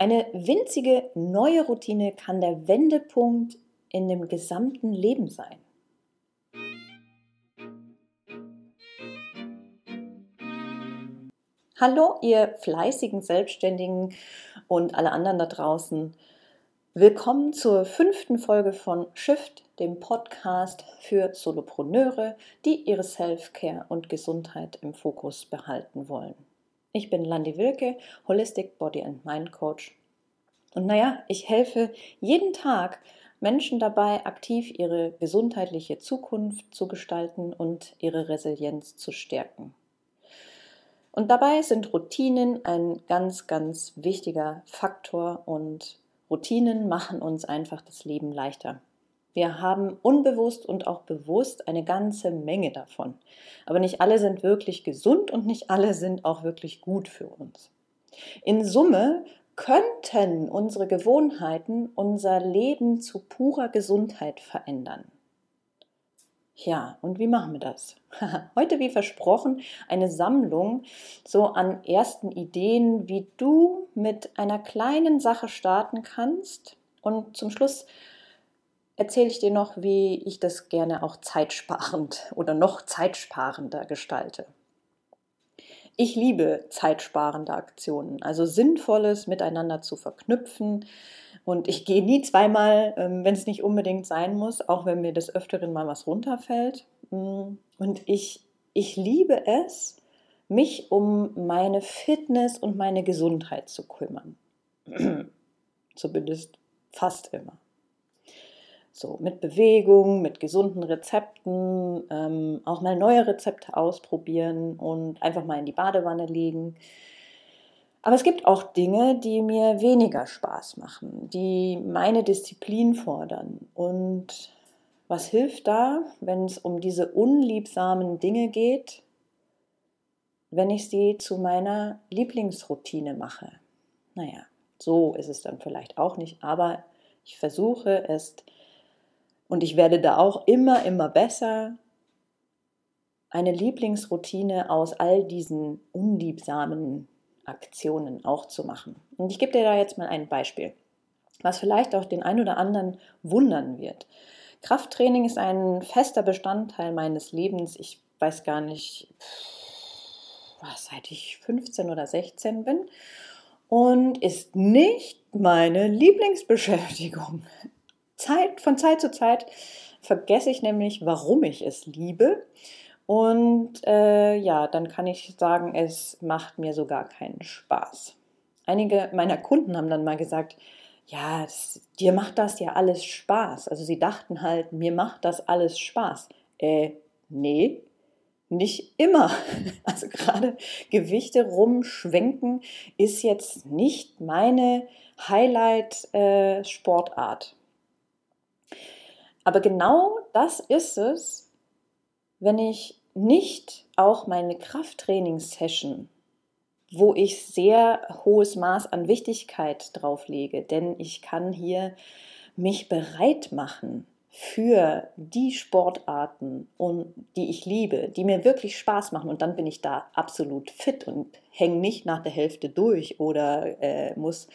Eine winzige neue Routine kann der Wendepunkt in dem gesamten Leben sein. Hallo, ihr fleißigen Selbstständigen und alle anderen da draußen. Willkommen zur fünften Folge von Shift, dem Podcast für Solopreneure, die ihre Self-Care und Gesundheit im Fokus behalten wollen. Ich bin Landi Wilke, Holistic Body and Mind Coach. Und naja, ich helfe jeden Tag Menschen dabei, aktiv ihre gesundheitliche Zukunft zu gestalten und ihre Resilienz zu stärken. Und dabei sind Routinen ein ganz, ganz wichtiger Faktor und Routinen machen uns einfach das Leben leichter. Wir haben unbewusst und auch bewusst eine ganze Menge davon. Aber nicht alle sind wirklich gesund und nicht alle sind auch wirklich gut für uns. In Summe könnten unsere Gewohnheiten unser Leben zu purer Gesundheit verändern. Ja, und wie machen wir das? Heute, wie versprochen, eine Sammlung so an ersten Ideen, wie du mit einer kleinen Sache starten kannst. Und zum Schluss erzähle ich dir noch, wie ich das gerne auch zeitsparend oder noch zeitsparender gestalte. Ich liebe zeitsparende Aktionen, also sinnvolles miteinander zu verknüpfen. Und ich gehe nie zweimal, ähm, wenn es nicht unbedingt sein muss, auch wenn mir des Öfteren mal was runterfällt. Mm, und ich, ich liebe es, mich um meine Fitness und meine Gesundheit zu kümmern. Zumindest fast immer. So mit Bewegung, mit gesunden Rezepten, ähm, auch mal neue Rezepte ausprobieren und einfach mal in die Badewanne legen. Aber es gibt auch Dinge, die mir weniger Spaß machen, die meine Disziplin fordern. Und was hilft da, wenn es um diese unliebsamen Dinge geht, wenn ich sie zu meiner Lieblingsroutine mache? Naja, so ist es dann vielleicht auch nicht, aber ich versuche es und ich werde da auch immer, immer besser, eine Lieblingsroutine aus all diesen unliebsamen Aktionen auch zu machen. Und ich gebe dir da jetzt mal ein Beispiel, was vielleicht auch den einen oder anderen wundern wird. Krafttraining ist ein fester Bestandteil meines Lebens. Ich weiß gar nicht, was, seit ich 15 oder 16 bin und ist nicht meine Lieblingsbeschäftigung. Zeit, von Zeit zu Zeit vergesse ich nämlich, warum ich es liebe. Und äh, ja, dann kann ich sagen, es macht mir sogar keinen Spaß. Einige meiner Kunden haben dann mal gesagt, ja, das, dir macht das ja alles Spaß. Also sie dachten halt, mir macht das alles Spaß. Äh, nee, nicht immer. Also gerade Gewichte rumschwenken ist jetzt nicht meine Highlight-Sportart. Aber genau das ist es, wenn ich nicht auch meine Krafttrainingssession, wo ich sehr hohes Maß an Wichtigkeit drauf lege, denn ich kann hier mich bereit machen für die Sportarten, die ich liebe, die mir wirklich Spaß machen. Und dann bin ich da absolut fit und hänge nicht nach der Hälfte durch oder äh, muss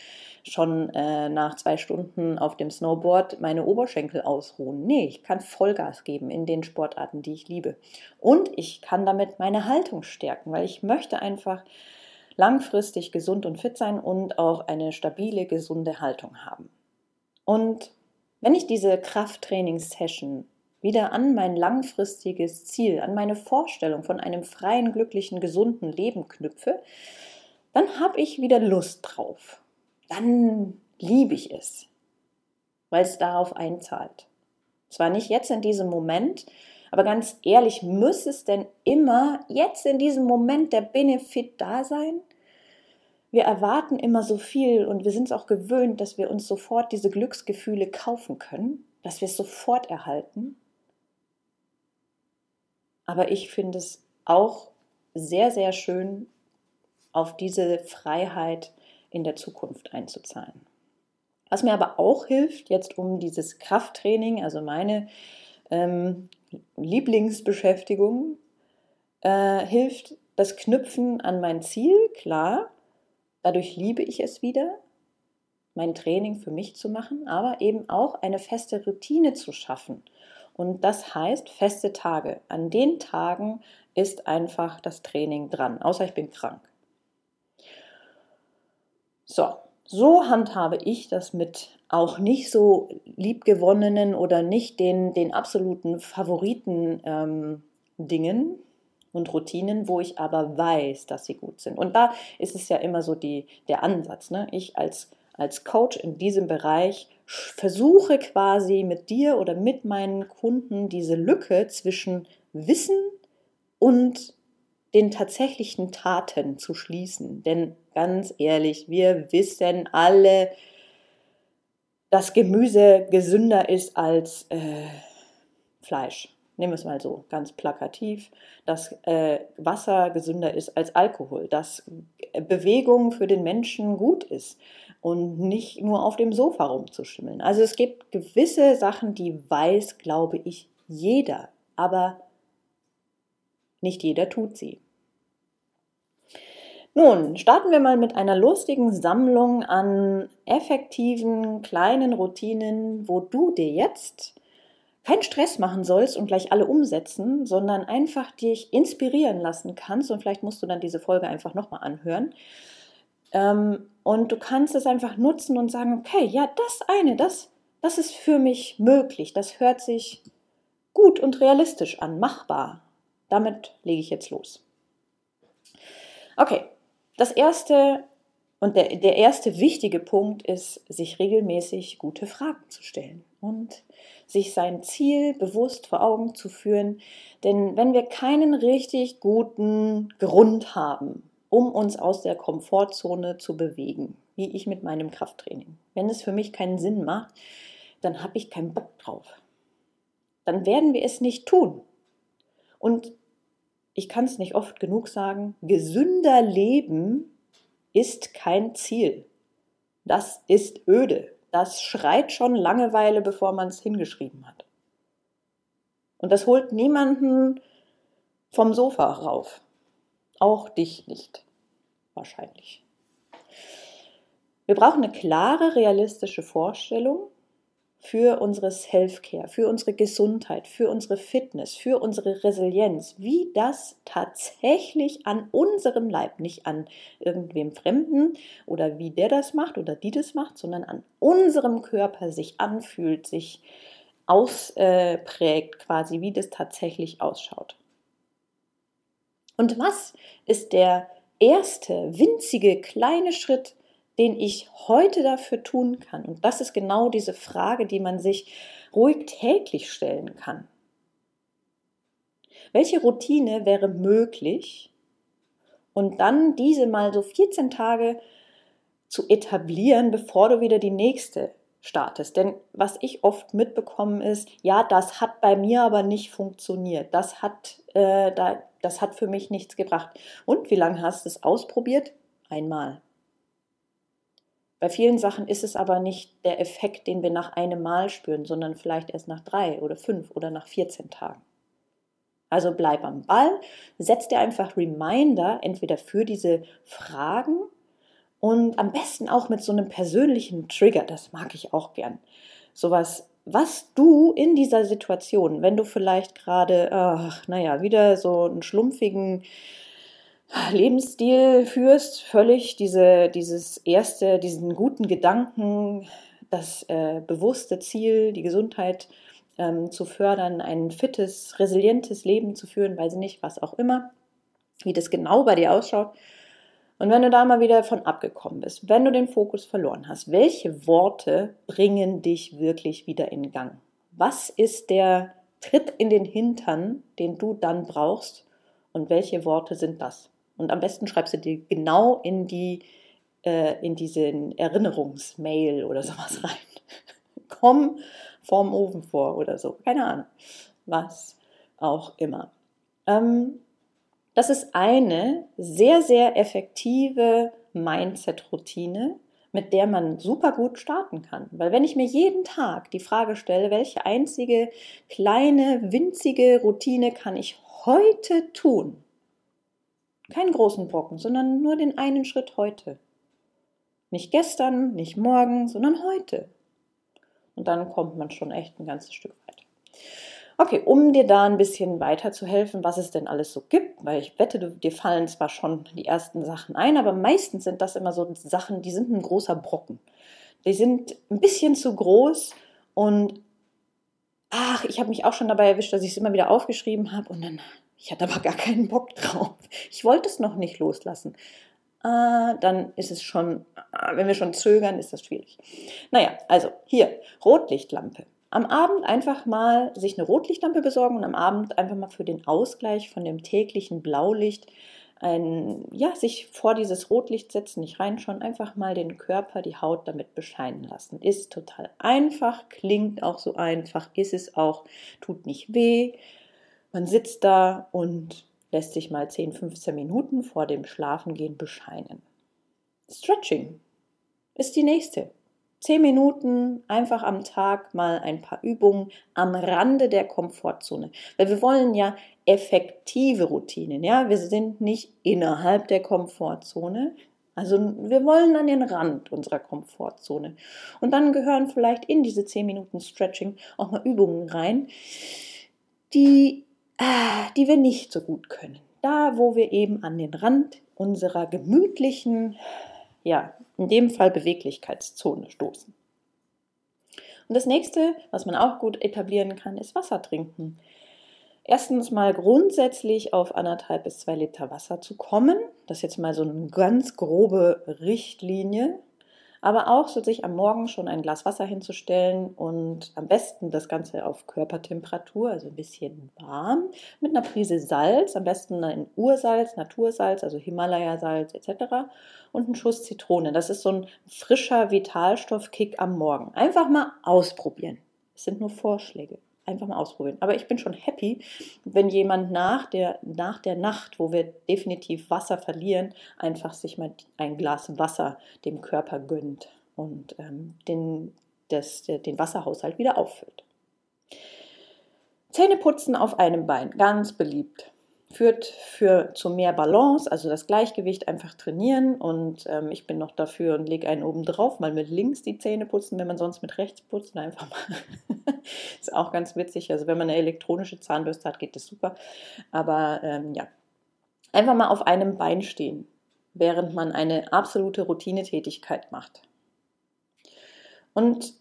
schon äh, nach zwei Stunden auf dem Snowboard meine Oberschenkel ausruhen. Nee, ich kann Vollgas geben in den Sportarten, die ich liebe. Und ich kann damit meine Haltung stärken, weil ich möchte einfach langfristig gesund und fit sein und auch eine stabile, gesunde Haltung haben. Und wenn ich diese Krafttrainingssession wieder an mein langfristiges Ziel, an meine Vorstellung von einem freien, glücklichen, gesunden Leben knüpfe, dann habe ich wieder Lust drauf. Dann liebe ich es, weil es darauf einzahlt. Zwar nicht jetzt in diesem Moment, aber ganz ehrlich, muss es denn immer jetzt in diesem Moment der Benefit da sein? Wir erwarten immer so viel und wir sind es auch gewöhnt, dass wir uns sofort diese Glücksgefühle kaufen können, dass wir es sofort erhalten. Aber ich finde es auch sehr, sehr schön, auf diese Freiheit in der Zukunft einzuzahlen. Was mir aber auch hilft, jetzt um dieses Krafttraining, also meine ähm, Lieblingsbeschäftigung, äh, hilft das Knüpfen an mein Ziel, klar, Dadurch liebe ich es wieder. mein Training für mich zu machen, aber eben auch eine feste Routine zu schaffen. Und das heißt feste Tage. An den Tagen ist einfach das Training dran, außer ich bin krank. So, so handhabe ich das mit auch nicht so liebgewonnenen oder nicht den, den absoluten Favoriten ähm, Dingen und Routinen, wo ich aber weiß, dass sie gut sind. Und da ist es ja immer so die, der Ansatz. Ne? Ich als, als Coach in diesem Bereich versuche quasi mit dir oder mit meinen Kunden diese Lücke zwischen Wissen und den tatsächlichen Taten zu schließen. Denn ganz ehrlich, wir wissen alle, dass Gemüse gesünder ist als äh, Fleisch. Nehmen wir es mal so, ganz plakativ, dass äh, Wasser gesünder ist als Alkohol, dass Bewegung für den Menschen gut ist und nicht nur auf dem Sofa rumzuschimmeln. Also es gibt gewisse Sachen, die weiß, glaube ich, jeder, aber nicht jeder tut sie. Nun, starten wir mal mit einer lustigen Sammlung an effektiven kleinen Routinen, wo du dir jetzt keinen Stress machen sollst und gleich alle umsetzen, sondern einfach dich inspirieren lassen kannst. Und vielleicht musst du dann diese Folge einfach nochmal anhören. Ähm, und du kannst es einfach nutzen und sagen, okay, ja, das eine, das, das ist für mich möglich. Das hört sich gut und realistisch an, machbar. Damit lege ich jetzt los. Okay, das erste und der, der erste wichtige Punkt ist, sich regelmäßig gute Fragen zu stellen und sich sein Ziel bewusst vor Augen zu führen. Denn wenn wir keinen richtig guten Grund haben, um uns aus der Komfortzone zu bewegen, wie ich mit meinem Krafttraining, wenn es für mich keinen Sinn macht, dann habe ich keinen Bock drauf. Dann werden wir es nicht tun. Und ich kann es nicht oft genug sagen, gesünder Leben ist kein Ziel. Das ist öde. Das schreit schon Langeweile, bevor man es hingeschrieben hat. Und das holt niemanden vom Sofa rauf. Auch dich nicht. Wahrscheinlich. Wir brauchen eine klare, realistische Vorstellung für unsere Self-Care, für unsere Gesundheit, für unsere Fitness, für unsere Resilienz, wie das tatsächlich an unserem Leib, nicht an irgendwem Fremden oder wie der das macht oder die das macht, sondern an unserem Körper sich anfühlt, sich ausprägt, quasi, wie das tatsächlich ausschaut. Und was ist der erste winzige kleine Schritt, den ich heute dafür tun kann? Und das ist genau diese Frage, die man sich ruhig täglich stellen kann. Welche Routine wäre möglich? Und dann diese mal so 14 Tage zu etablieren, bevor du wieder die nächste startest. Denn was ich oft mitbekomme ist, ja, das hat bei mir aber nicht funktioniert. Das hat, äh, da, das hat für mich nichts gebracht. Und wie lange hast du es ausprobiert? Einmal. Bei vielen Sachen ist es aber nicht der Effekt, den wir nach einem Mal spüren, sondern vielleicht erst nach drei oder fünf oder nach 14 Tagen. Also bleib am Ball, setz dir einfach Reminder, entweder für diese Fragen und am besten auch mit so einem persönlichen Trigger, das mag ich auch gern. Sowas, was du in dieser Situation, wenn du vielleicht gerade, ach, naja, wieder so einen schlumpfigen Lebensstil führst, völlig diese, dieses erste, diesen guten Gedanken, das äh, bewusste Ziel, die Gesundheit ähm, zu fördern, ein fittes, resilientes Leben zu führen, weiß ich nicht, was auch immer, wie das genau bei dir ausschaut. Und wenn du da mal wieder von abgekommen bist, wenn du den Fokus verloren hast, welche Worte bringen dich wirklich wieder in Gang? Was ist der Tritt in den Hintern, den du dann brauchst? Und welche Worte sind das? Und am besten schreibst du dir genau in die äh, in diesen Erinnerungsmail oder sowas rein. Komm vorm Ofen vor oder so. Keine Ahnung. Was auch immer. Ähm, das ist eine sehr, sehr effektive Mindset-Routine, mit der man super gut starten kann. Weil wenn ich mir jeden Tag die Frage stelle, welche einzige kleine, winzige Routine kann ich heute tun, keinen großen Brocken, sondern nur den einen Schritt heute. Nicht gestern, nicht morgen, sondern heute. Und dann kommt man schon echt ein ganzes Stück weiter. Okay, um dir da ein bisschen weiterzuhelfen, was es denn alles so gibt, weil ich wette, dir fallen zwar schon die ersten Sachen ein, aber meistens sind das immer so Sachen, die sind ein großer Brocken. Die sind ein bisschen zu groß und ach, ich habe mich auch schon dabei erwischt, dass ich es immer wieder aufgeschrieben habe und dann, ich hatte aber gar keinen Bock drauf. Ich wollte es noch nicht loslassen. Ah, dann ist es schon, ah, wenn wir schon zögern, ist das schwierig. Naja, also hier, Rotlichtlampe am Abend einfach mal sich eine Rotlichtlampe besorgen und am Abend einfach mal für den Ausgleich von dem täglichen Blaulicht ein, ja, sich vor dieses Rotlicht setzen, nicht reinschauen, einfach mal den Körper, die Haut damit bescheinen lassen. Ist total einfach, klingt auch so einfach, ist es auch, tut nicht weh. Man sitzt da und lässt sich mal 10, 15 Minuten vor dem Schlafengehen bescheinen. Stretching ist die nächste. Zehn Minuten einfach am Tag mal ein paar Übungen am Rande der Komfortzone. Weil wir wollen ja effektive Routinen, ja. Wir sind nicht innerhalb der Komfortzone. Also wir wollen an den Rand unserer Komfortzone. Und dann gehören vielleicht in diese zehn Minuten Stretching auch mal Übungen rein, die, die wir nicht so gut können. Da, wo wir eben an den Rand unserer gemütlichen ja, in dem Fall Beweglichkeitszone stoßen. Und das nächste, was man auch gut etablieren kann, ist Wasser trinken. Erstens mal grundsätzlich auf anderthalb bis zwei Liter Wasser zu kommen. Das ist jetzt mal so eine ganz grobe Richtlinie aber auch so sich am Morgen schon ein Glas Wasser hinzustellen und am besten das Ganze auf Körpertemperatur, also ein bisschen warm, mit einer Prise Salz, am besten ein Ursalz, Natursalz, also Himalaya-Salz etc. und einen Schuss Zitrone. Das ist so ein frischer Vitalstoffkick am Morgen. Einfach mal ausprobieren. Es sind nur Vorschläge einfach mal ausprobieren. Aber ich bin schon happy, wenn jemand nach der, nach der Nacht, wo wir definitiv Wasser verlieren, einfach sich mal ein Glas Wasser dem Körper gönnt und ähm, den, das, den Wasserhaushalt wieder auffüllt. Zähneputzen auf einem Bein, ganz beliebt führt für zu mehr Balance, also das Gleichgewicht einfach trainieren. Und ähm, ich bin noch dafür und lege einen oben drauf, mal mit links die Zähne putzen, wenn man sonst mit rechts putzt. Einfach mal. ist auch ganz witzig. Also wenn man eine elektronische Zahnbürste hat, geht das super. Aber ähm, ja, einfach mal auf einem Bein stehen, während man eine absolute Routinetätigkeit macht. Und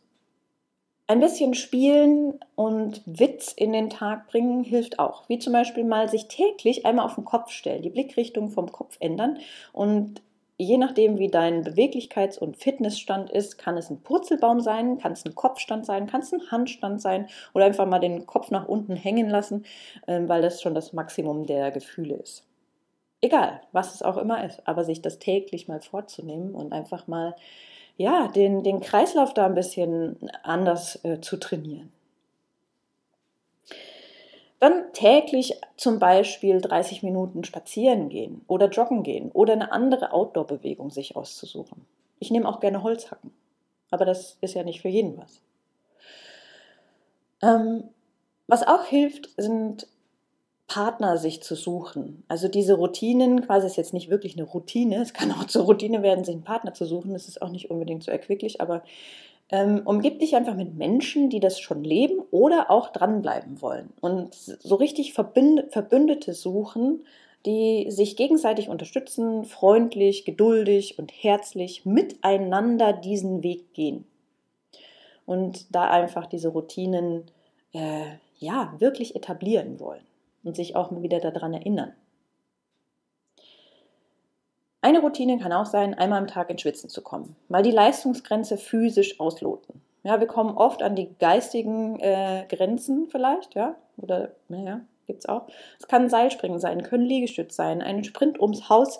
ein bisschen spielen und Witz in den Tag bringen hilft auch. Wie zum Beispiel mal sich täglich einmal auf den Kopf stellen, die Blickrichtung vom Kopf ändern und je nachdem, wie dein Beweglichkeits- und Fitnessstand ist, kann es ein Purzelbaum sein, kann es ein Kopfstand sein, kann es ein Handstand sein oder einfach mal den Kopf nach unten hängen lassen, ähm, weil das schon das Maximum der Gefühle ist. Egal, was es auch immer ist, aber sich das täglich mal vorzunehmen und einfach mal ja, den, den Kreislauf da ein bisschen anders äh, zu trainieren. Dann täglich zum Beispiel 30 Minuten spazieren gehen oder joggen gehen oder eine andere Outdoor-Bewegung sich auszusuchen. Ich nehme auch gerne Holzhacken, aber das ist ja nicht für jeden was. Ähm, was auch hilft, sind Partner sich zu suchen. Also diese Routinen, quasi ist jetzt nicht wirklich eine Routine, es kann auch zur Routine werden, sich einen Partner zu suchen, das ist auch nicht unbedingt so erquicklich, aber ähm, umgib dich einfach mit Menschen, die das schon leben oder auch dranbleiben wollen. Und so richtig Verbünd Verbündete suchen, die sich gegenseitig unterstützen, freundlich, geduldig und herzlich miteinander diesen Weg gehen. Und da einfach diese Routinen äh, ja wirklich etablieren wollen und sich auch mal wieder daran erinnern. Eine Routine kann auch sein, einmal am Tag ins Schwitzen zu kommen, mal die Leistungsgrenze physisch ausloten. Ja, wir kommen oft an die geistigen äh, Grenzen vielleicht, ja, oder naja, gibt es auch. Es kann Seilspringen sein, können Liegestütz sein, einen Sprint ums Haus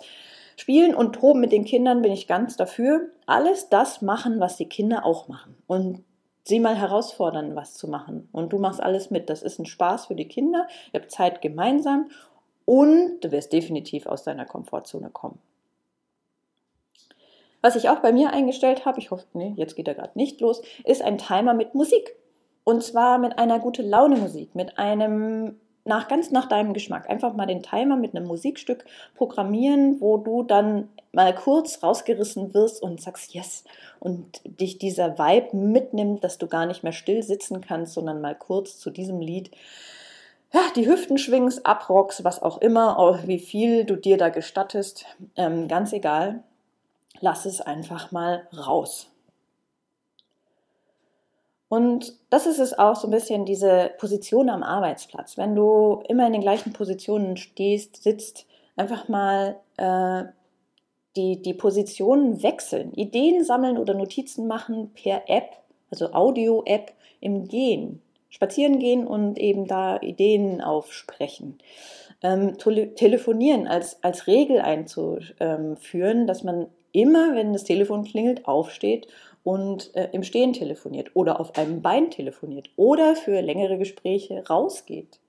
spielen und toben mit den Kindern bin ich ganz dafür. Alles das machen, was die Kinder auch machen. Und sie mal herausfordern, was zu machen. Und du machst alles mit. Das ist ein Spaß für die Kinder. Ihr habt Zeit gemeinsam und du wirst definitiv aus deiner Komfortzone kommen. Was ich auch bei mir eingestellt habe, ich hoffe, nee, jetzt geht er gerade nicht los, ist ein Timer mit Musik. Und zwar mit einer gute Laune Musik, mit einem nach ganz nach deinem Geschmack. Einfach mal den Timer mit einem Musikstück programmieren, wo du dann mal kurz rausgerissen wirst und sagst yes und dich dieser Vibe mitnimmt, dass du gar nicht mehr still sitzen kannst, sondern mal kurz zu diesem Lied ja, die Hüften schwingst, abrockst, was auch immer, wie viel du dir da gestattest, ähm, ganz egal. Lass es einfach mal raus. Und das ist es auch so ein bisschen diese Position am Arbeitsplatz. Wenn du immer in den gleichen Positionen stehst, sitzt, einfach mal äh, die, die Positionen wechseln, Ideen sammeln oder Notizen machen per App, also Audio-App im Gehen. Spazieren gehen und eben da Ideen aufsprechen. Ähm, telefonieren als, als Regel einzuführen, dass man immer, wenn das Telefon klingelt, aufsteht und äh, im Stehen telefoniert oder auf einem Bein telefoniert oder für längere Gespräche rausgeht.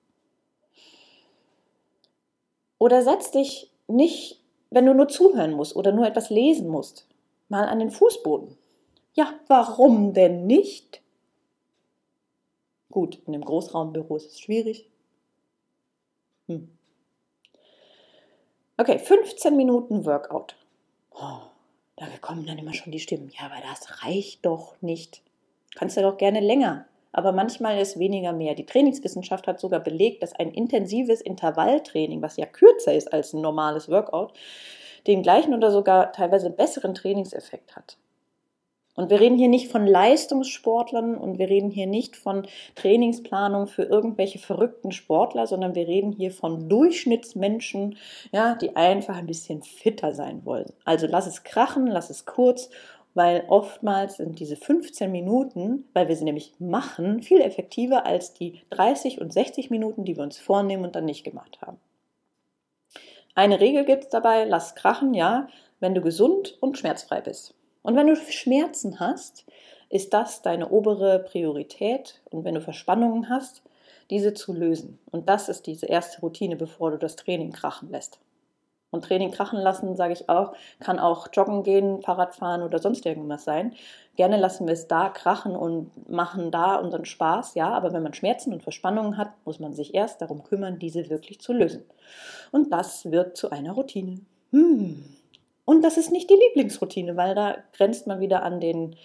Oder setz dich nicht, wenn du nur zuhören musst oder nur etwas lesen musst, mal an den Fußboden. Ja, warum denn nicht? Gut, in einem Großraumbüro ist es schwierig. Hm. Okay, 15 Minuten Workout. Oh, da kommen dann immer schon die Stimmen. Ja, aber das reicht doch nicht. Kannst du doch gerne länger. Aber manchmal ist weniger mehr. Die Trainingswissenschaft hat sogar belegt, dass ein intensives Intervalltraining, was ja kürzer ist als ein normales Workout, den gleichen oder sogar teilweise besseren Trainingseffekt hat. Und wir reden hier nicht von Leistungssportlern und wir reden hier nicht von Trainingsplanung für irgendwelche verrückten Sportler, sondern wir reden hier von Durchschnittsmenschen, ja, die einfach ein bisschen fitter sein wollen. Also lass es krachen, lass es kurz, weil oftmals sind diese 15 Minuten, weil wir sie nämlich machen, viel effektiver als die 30 und 60 Minuten, die wir uns vornehmen und dann nicht gemacht haben. Eine Regel gibt es dabei, lass krachen, ja, wenn du gesund und schmerzfrei bist. Und wenn du Schmerzen hast, ist das deine obere Priorität. Und wenn du Verspannungen hast, diese zu lösen. Und das ist diese erste Routine, bevor du das Training krachen lässt. Und Training krachen lassen, sage ich auch, kann auch joggen gehen, Fahrrad fahren oder sonst irgendwas sein. Gerne lassen wir es da krachen und machen da unseren Spaß, ja, aber wenn man Schmerzen und Verspannungen hat, muss man sich erst darum kümmern, diese wirklich zu lösen. Und das wird zu einer Routine. Hm. Und das ist nicht die Lieblingsroutine, weil da grenzt man wieder an den,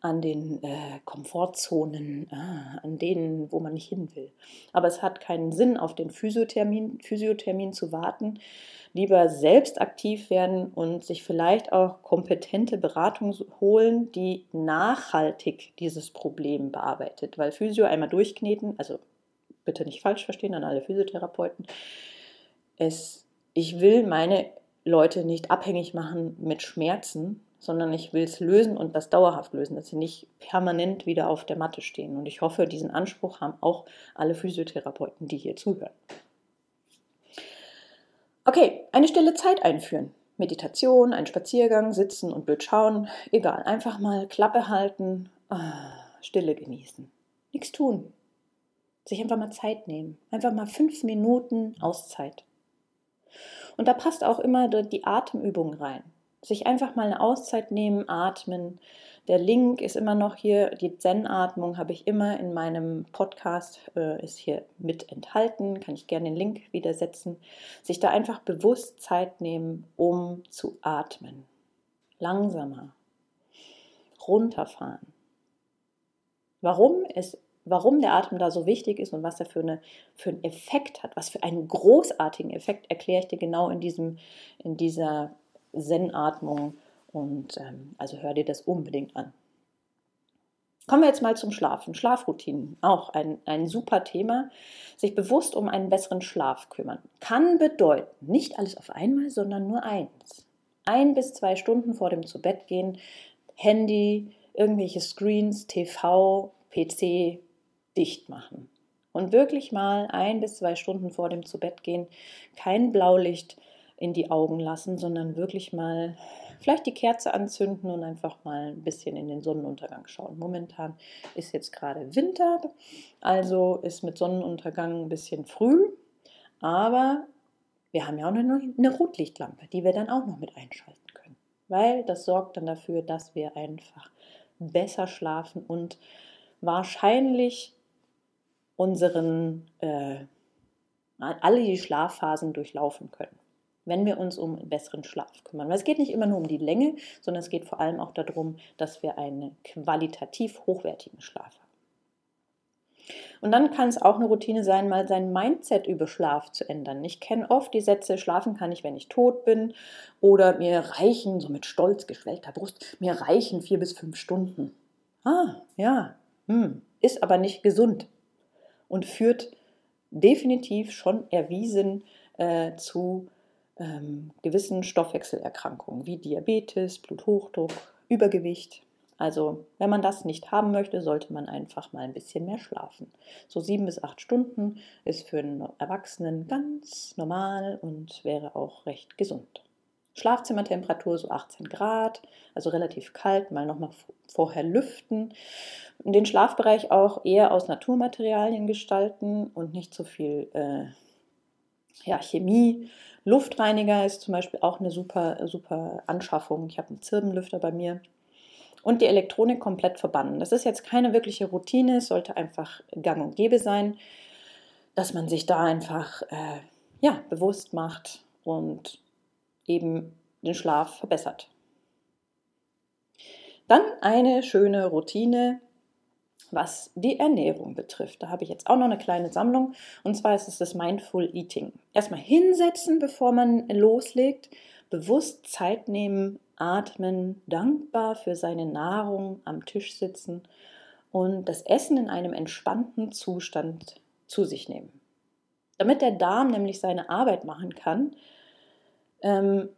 an den äh, Komfortzonen, ah, an denen, wo man nicht hin will. Aber es hat keinen Sinn, auf den Physiothermin, Physiothermin zu warten. Lieber selbst aktiv werden und sich vielleicht auch kompetente Beratung holen, die nachhaltig dieses Problem bearbeitet. Weil Physio einmal durchkneten, also bitte nicht falsch verstehen an alle Physiotherapeuten, es, ich will meine Leute nicht abhängig machen mit Schmerzen, sondern ich will es lösen und das dauerhaft lösen, dass sie nicht permanent wieder auf der Matte stehen. Und ich hoffe, diesen Anspruch haben auch alle Physiotherapeuten, die hier zuhören. Okay, eine stille Zeit einführen. Meditation, ein Spaziergang, sitzen und blöd schauen, egal. Einfach mal Klappe halten, ah, Stille genießen. Nichts tun. Sich einfach mal Zeit nehmen. Einfach mal fünf Minuten Auszeit. Und da passt auch immer die Atemübung rein. Sich einfach mal eine Auszeit nehmen, atmen. Der Link ist immer noch hier, die Zen-Atmung habe ich immer in meinem Podcast, äh, ist hier mit enthalten, kann ich gerne den Link wieder setzen. Sich da einfach bewusst Zeit nehmen, um zu atmen. Langsamer. Runterfahren. Warum es warum der Atem da so wichtig ist und was er für, eine, für einen Effekt hat, was für einen großartigen Effekt, erkläre ich dir genau in, diesem, in dieser Zen-Atmung. Und ähm, also hör dir das unbedingt an. Kommen wir jetzt mal zum Schlafen. Schlafroutinen, auch ein, ein super Thema. Sich bewusst um einen besseren Schlaf kümmern. Kann bedeuten, nicht alles auf einmal, sondern nur eins. Ein bis zwei Stunden vor dem Zubettgehen, Handy, irgendwelche Screens, TV, PC, dicht machen. Und wirklich mal ein bis zwei Stunden vor dem Zubettgehen kein Blaulicht in die Augen lassen, sondern wirklich mal vielleicht die Kerze anzünden und einfach mal ein bisschen in den Sonnenuntergang schauen. Momentan ist jetzt gerade Winter, also ist mit Sonnenuntergang ein bisschen früh, aber wir haben ja auch eine, eine Rotlichtlampe, die wir dann auch noch mit einschalten können, weil das sorgt dann dafür, dass wir einfach besser schlafen und wahrscheinlich unseren, äh, alle die Schlafphasen durchlaufen können, wenn wir uns um besseren Schlaf kümmern. Weil es geht nicht immer nur um die Länge, sondern es geht vor allem auch darum, dass wir einen qualitativ hochwertigen Schlaf haben. Und dann kann es auch eine Routine sein, mal sein Mindset über Schlaf zu ändern. Ich kenne oft die Sätze, schlafen kann ich, wenn ich tot bin. Oder mir reichen, so mit stolz geschwellter Brust, mir reichen vier bis fünf Stunden. Ah, ja, hm, ist aber nicht gesund und führt definitiv schon erwiesen äh, zu ähm, gewissen Stoffwechselerkrankungen wie Diabetes, Bluthochdruck, Übergewicht. Also wenn man das nicht haben möchte, sollte man einfach mal ein bisschen mehr schlafen. So sieben bis acht Stunden ist für einen Erwachsenen ganz normal und wäre auch recht gesund. Schlafzimmertemperatur so 18 Grad, also relativ kalt, mal nochmal vorher lüften. Den Schlafbereich auch eher aus Naturmaterialien gestalten und nicht so viel äh, ja, Chemie. Luftreiniger ist zum Beispiel auch eine super, super Anschaffung. Ich habe einen Zirbenlüfter bei mir und die Elektronik komplett verbannen. Das ist jetzt keine wirkliche Routine, es sollte einfach gang und gäbe sein, dass man sich da einfach äh, ja, bewusst macht und eben den Schlaf verbessert. Dann eine schöne Routine, was die Ernährung betrifft. Da habe ich jetzt auch noch eine kleine Sammlung und zwar ist es das Mindful Eating. Erstmal hinsetzen, bevor man loslegt, bewusst Zeit nehmen, atmen, dankbar für seine Nahrung am Tisch sitzen und das Essen in einem entspannten Zustand zu sich nehmen. Damit der Darm nämlich seine Arbeit machen kann, ähm,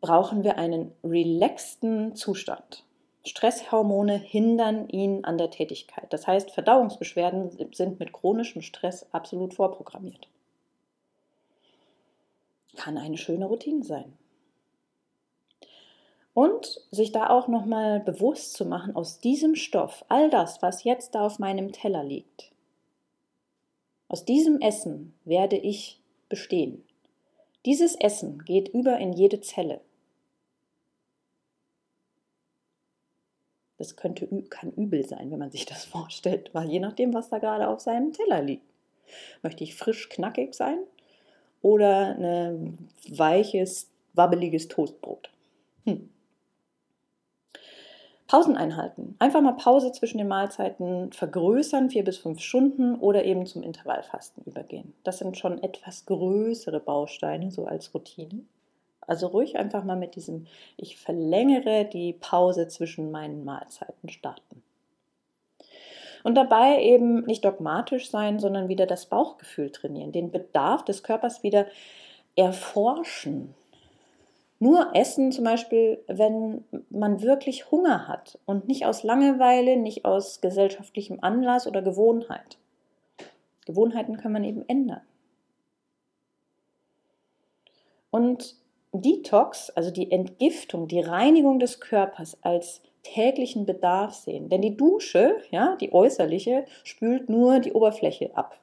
brauchen wir einen relaxten Zustand. Stresshormone hindern ihn an der Tätigkeit. Das heißt, Verdauungsbeschwerden sind mit chronischem Stress absolut vorprogrammiert. Kann eine schöne Routine sein. Und sich da auch nochmal bewusst zu machen, aus diesem Stoff, all das, was jetzt da auf meinem Teller liegt, aus diesem Essen werde ich bestehen. Dieses Essen geht über in jede Zelle. Das könnte, kann übel sein, wenn man sich das vorstellt, weil je nachdem, was da gerade auf seinem Teller liegt. Möchte ich frisch knackig sein oder ein weiches, wabbeliges Toastbrot? Hm. Pausen einhalten. Einfach mal Pause zwischen den Mahlzeiten vergrößern, vier bis fünf Stunden oder eben zum Intervallfasten übergehen. Das sind schon etwas größere Bausteine, so als Routine. Also ruhig einfach mal mit diesem, ich verlängere die Pause zwischen meinen Mahlzeiten starten. Und dabei eben nicht dogmatisch sein, sondern wieder das Bauchgefühl trainieren, den Bedarf des Körpers wieder erforschen, nur essen zum Beispiel, wenn man wirklich Hunger hat und nicht aus Langeweile, nicht aus gesellschaftlichem Anlass oder Gewohnheit. Gewohnheiten kann man eben ändern. Und Detox, also die Entgiftung, die Reinigung des Körpers als täglichen Bedarf sehen. Denn die Dusche, ja, die äußerliche, spült nur die Oberfläche ab.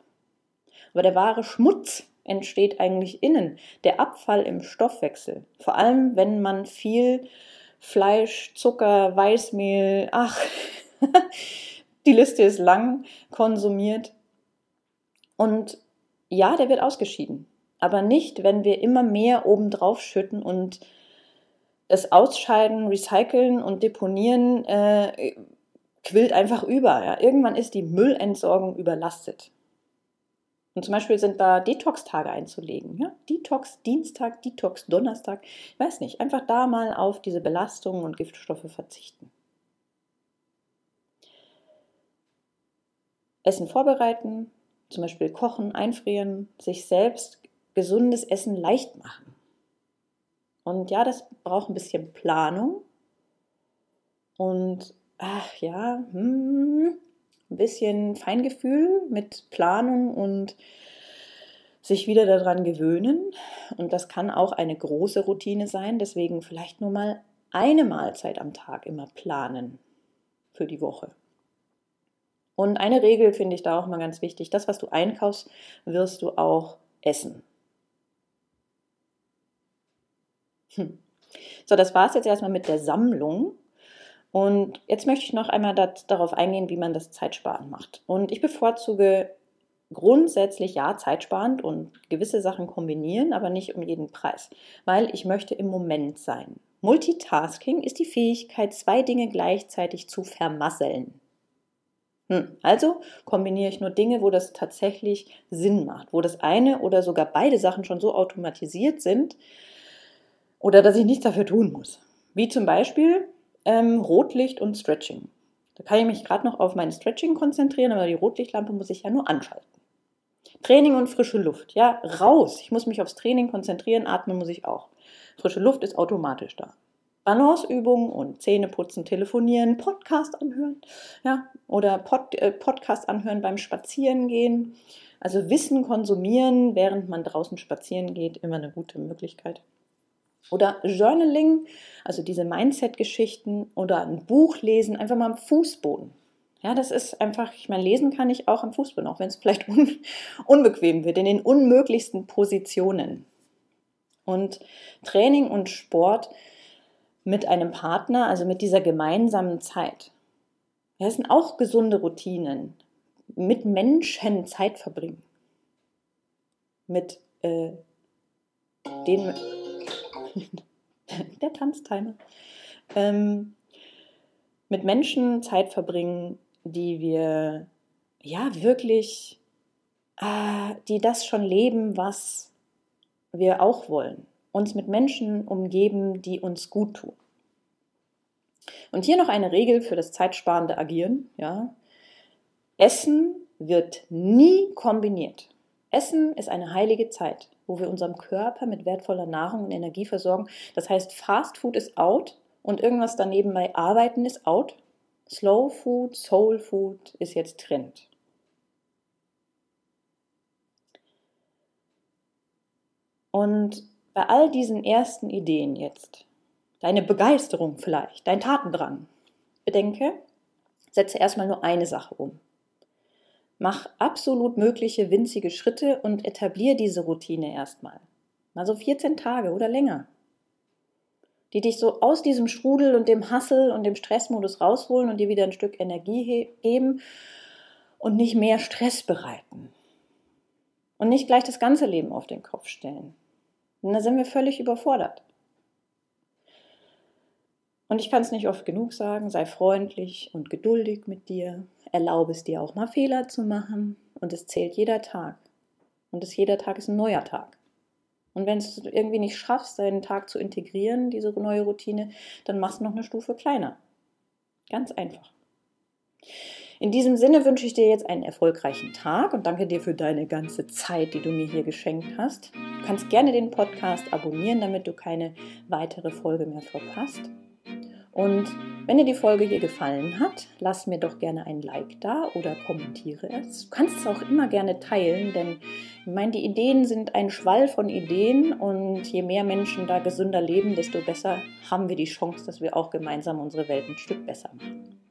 Aber der wahre Schmutz entsteht eigentlich innen? Der Abfall im Stoffwechsel. Vor allem, wenn man viel Fleisch, Zucker, Weißmehl, ach, die Liste ist lang, konsumiert. Und ja, der wird ausgeschieden. Aber nicht, wenn wir immer mehr obendrauf schütten und das Ausscheiden, Recyceln und Deponieren äh, quillt einfach über. Ja. Irgendwann ist die Müllentsorgung überlastet. Und zum Beispiel sind da Detox-Tage einzulegen. Ja? Detox Dienstag, Detox Donnerstag. Ich weiß nicht, einfach da mal auf diese Belastungen und Giftstoffe verzichten. Essen vorbereiten, zum Beispiel kochen, einfrieren, sich selbst gesundes Essen leicht machen. Und ja, das braucht ein bisschen Planung. Und ach ja, hm, ein bisschen Feingefühl mit Planung und sich wieder daran gewöhnen. Und das kann auch eine große Routine sein. Deswegen vielleicht nur mal eine Mahlzeit am Tag immer planen für die Woche. Und eine Regel finde ich da auch mal ganz wichtig. Das, was du einkaufst, wirst du auch essen. Hm. So, das war es jetzt erstmal mit der Sammlung. Und jetzt möchte ich noch einmal dat, darauf eingehen, wie man das zeitsparend macht. Und ich bevorzuge grundsätzlich ja zeitsparend und gewisse Sachen kombinieren, aber nicht um jeden Preis, weil ich möchte im Moment sein. Multitasking ist die Fähigkeit, zwei Dinge gleichzeitig zu vermasseln. Hm, also kombiniere ich nur Dinge, wo das tatsächlich Sinn macht, wo das eine oder sogar beide Sachen schon so automatisiert sind oder dass ich nichts dafür tun muss. Wie zum Beispiel ähm, Rotlicht und Stretching. Da kann ich mich gerade noch auf mein Stretching konzentrieren, aber die Rotlichtlampe muss ich ja nur anschalten. Training und frische Luft. Ja, raus. Ich muss mich aufs Training konzentrieren, atmen muss ich auch. Frische Luft ist automatisch da. Balanceübungen und Zähneputzen, telefonieren, Podcast anhören, ja, oder Pod, äh, Podcast anhören beim Spazierengehen. Also Wissen konsumieren, während man draußen spazieren geht, immer eine gute Möglichkeit. Oder Journaling, also diese Mindset-Geschichten oder ein Buch lesen, einfach mal am Fußboden. Ja, das ist einfach, ich meine, lesen kann ich auch am Fußboden, auch wenn es vielleicht un unbequem wird, in den unmöglichsten Positionen. Und Training und Sport mit einem Partner, also mit dieser gemeinsamen Zeit. Das sind auch gesunde Routinen. Mit Menschen Zeit verbringen. Mit äh, den der Tanztimer. Ähm, mit Menschen Zeit verbringen, die wir ja wirklich, äh, die das schon leben, was wir auch wollen. Uns mit Menschen umgeben, die uns gut tun. Und hier noch eine Regel für das zeitsparende Agieren. Ja. Essen wird nie kombiniert. Essen ist eine heilige Zeit wo wir unserem Körper mit wertvoller Nahrung und Energie versorgen. Das heißt, Fast Food ist out und irgendwas daneben bei Arbeiten ist out. Slow Food, Soul Food ist jetzt Trend. Und bei all diesen ersten Ideen jetzt, deine Begeisterung vielleicht, dein Tatendrang, bedenke, setze erstmal nur eine Sache um. Mach absolut mögliche winzige Schritte und etablier diese Routine erstmal. Mal so 14 Tage oder länger. Die dich so aus diesem Strudel und dem Hassel und dem Stressmodus rausholen und dir wieder ein Stück Energie geben und nicht mehr Stress bereiten. Und nicht gleich das ganze Leben auf den Kopf stellen. Denn da sind wir völlig überfordert. Und ich kann es nicht oft genug sagen, sei freundlich und geduldig mit dir. Erlaube es dir auch mal Fehler zu machen. Und es zählt jeder Tag. Und es, jeder Tag ist ein neuer Tag. Und wenn du irgendwie nicht schaffst, deinen Tag zu integrieren, diese neue Routine, dann machst du noch eine Stufe kleiner. Ganz einfach. In diesem Sinne wünsche ich dir jetzt einen erfolgreichen Tag und danke dir für deine ganze Zeit, die du mir hier geschenkt hast. Du kannst gerne den Podcast abonnieren, damit du keine weitere Folge mehr verpasst. Und wenn dir die Folge hier gefallen hat, lass mir doch gerne ein Like da oder kommentiere es. Du kannst es auch immer gerne teilen, denn ich meine, die Ideen sind ein Schwall von Ideen und je mehr Menschen da gesünder leben, desto besser haben wir die Chance, dass wir auch gemeinsam unsere Welt ein Stück besser machen.